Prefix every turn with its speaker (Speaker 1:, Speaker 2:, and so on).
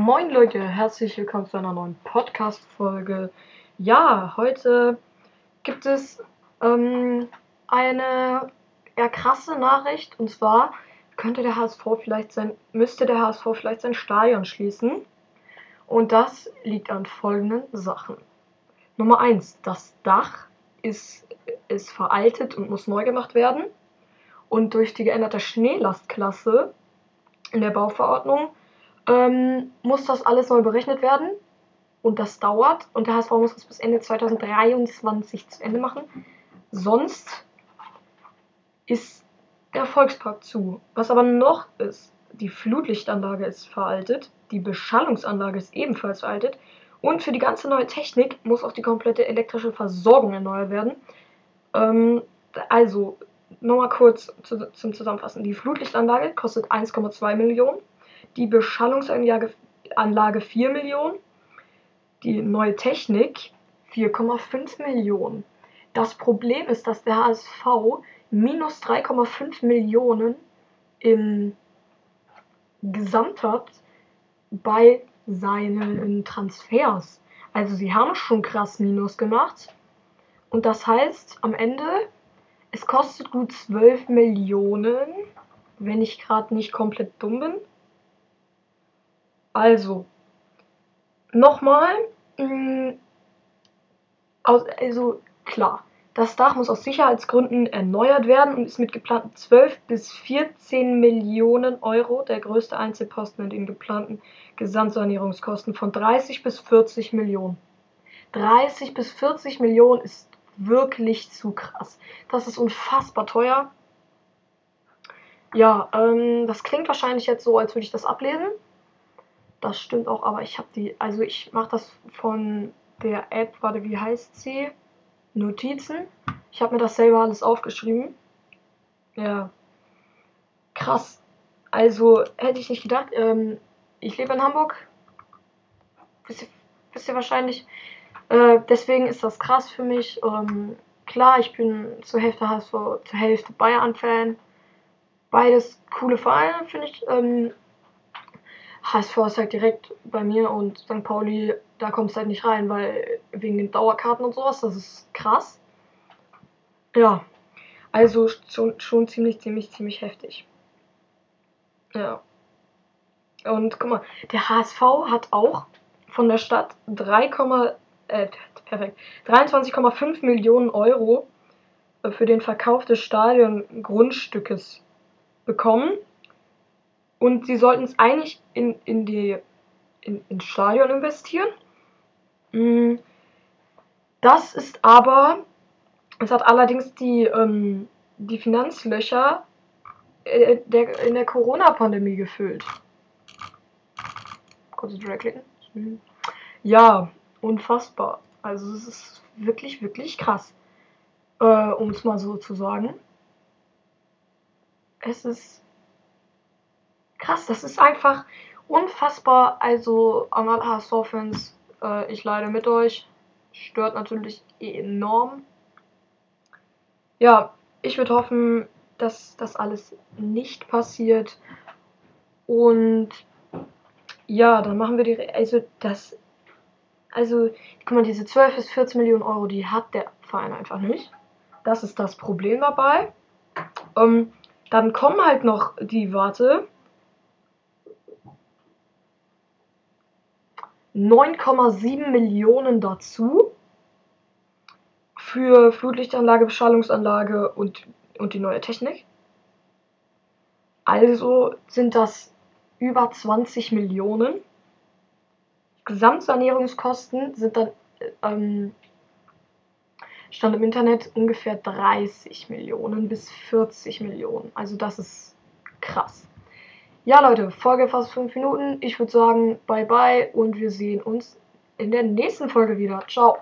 Speaker 1: Moin Leute, herzlich willkommen zu einer neuen Podcast-Folge. Ja, heute gibt es ähm, eine eher krasse Nachricht und zwar könnte der HSV vielleicht sein, müsste der HSV vielleicht sein Stadion schließen. Und das liegt an folgenden Sachen. Nummer 1, das Dach ist, ist veraltet und muss neu gemacht werden. Und durch die geänderte Schneelastklasse in der Bauverordnung ähm, muss das alles neu berechnet werden. Und das dauert. Und der HSV muss das bis Ende 2023 zu Ende machen. Sonst ist der Volkspark zu. Was aber noch ist, die Flutlichtanlage ist veraltet, die Beschallungsanlage ist ebenfalls veraltet und für die ganze neue Technik muss auch die komplette elektrische Versorgung erneuert werden. Ähm, also, nochmal kurz zu, zum Zusammenfassen. Die Flutlichtanlage kostet 1,2 Millionen, die Beschallungsanlage Anlage 4 Millionen, die neue Technik 4,5 Millionen. Das Problem ist, dass der HSV minus 3,5 Millionen im Gesamt hat bei seinen Transfers. Also sie haben schon krass Minus gemacht. Und das heißt, am Ende, es kostet gut 12 Millionen, wenn ich gerade nicht komplett dumm bin. Also, nochmal, mm, also klar, das Dach muss aus Sicherheitsgründen erneuert werden und ist mit geplanten 12 bis 14 Millionen Euro der größte Einzelposten in den geplanten Gesamtsanierungskosten von 30 bis 40 Millionen. 30 bis 40 Millionen ist wirklich zu krass. Das ist unfassbar teuer. Ja, ähm, das klingt wahrscheinlich jetzt so, als würde ich das ablesen. Das stimmt auch, aber ich habe die, also ich mache das von der App, warte, wie heißt sie? Notizen. Ich habe mir das selber alles aufgeschrieben. Ja. Krass. Also hätte ich nicht gedacht. Ähm, ich lebe in Hamburg. Wisst ihr, wisst ihr wahrscheinlich. Äh, deswegen ist das krass für mich. Ähm, klar, ich bin zur Hälfte HSV, zur Hälfte Bayern-Fan. Beides coole Vereine, finde ich. Ähm, HSV ist halt direkt bei mir und St. Pauli, da kommt es halt nicht rein, weil wegen den Dauerkarten und sowas, das ist krass. Ja, also schon, schon ziemlich, ziemlich, ziemlich heftig. Ja. Und guck mal, der HSV hat auch von der Stadt 3, äh, perfekt, 23,5 Millionen Euro für den Verkauf des Stadiongrundstückes bekommen. Und sie sollten es eigentlich in, in die, in, ins Stadion investieren. Mm, das ist aber, es hat allerdings die, ähm, die Finanzlöcher äh, der, in der Corona-Pandemie gefüllt. Kurz klicken. Ja, unfassbar. Also es ist wirklich, wirklich krass. Äh, um es mal so zu sagen. Es ist krass. Das ist einfach unfassbar. Also, an alle HSV-Fans, äh, ich leide mit euch. Stört natürlich enorm. Ja, ich würde hoffen, dass das alles nicht passiert. Und ja, dann machen wir die. Also, das. Also, guck mal, diese 12 bis 14 Millionen Euro, die hat der Verein einfach nicht. Das ist das Problem dabei. Ähm, dann kommen halt noch die, warte, 9,7 Millionen dazu für Flutlichtanlage, Beschallungsanlage und, und die neue Technik. Also sind das über 20 Millionen. Gesamtsanierungskosten sind dann, ähm, stand im Internet, ungefähr 30 Millionen bis 40 Millionen. Also das ist krass. Ja, Leute, Folge fast 5 Minuten. Ich würde sagen, bye bye und wir sehen uns in der nächsten Folge wieder. Ciao.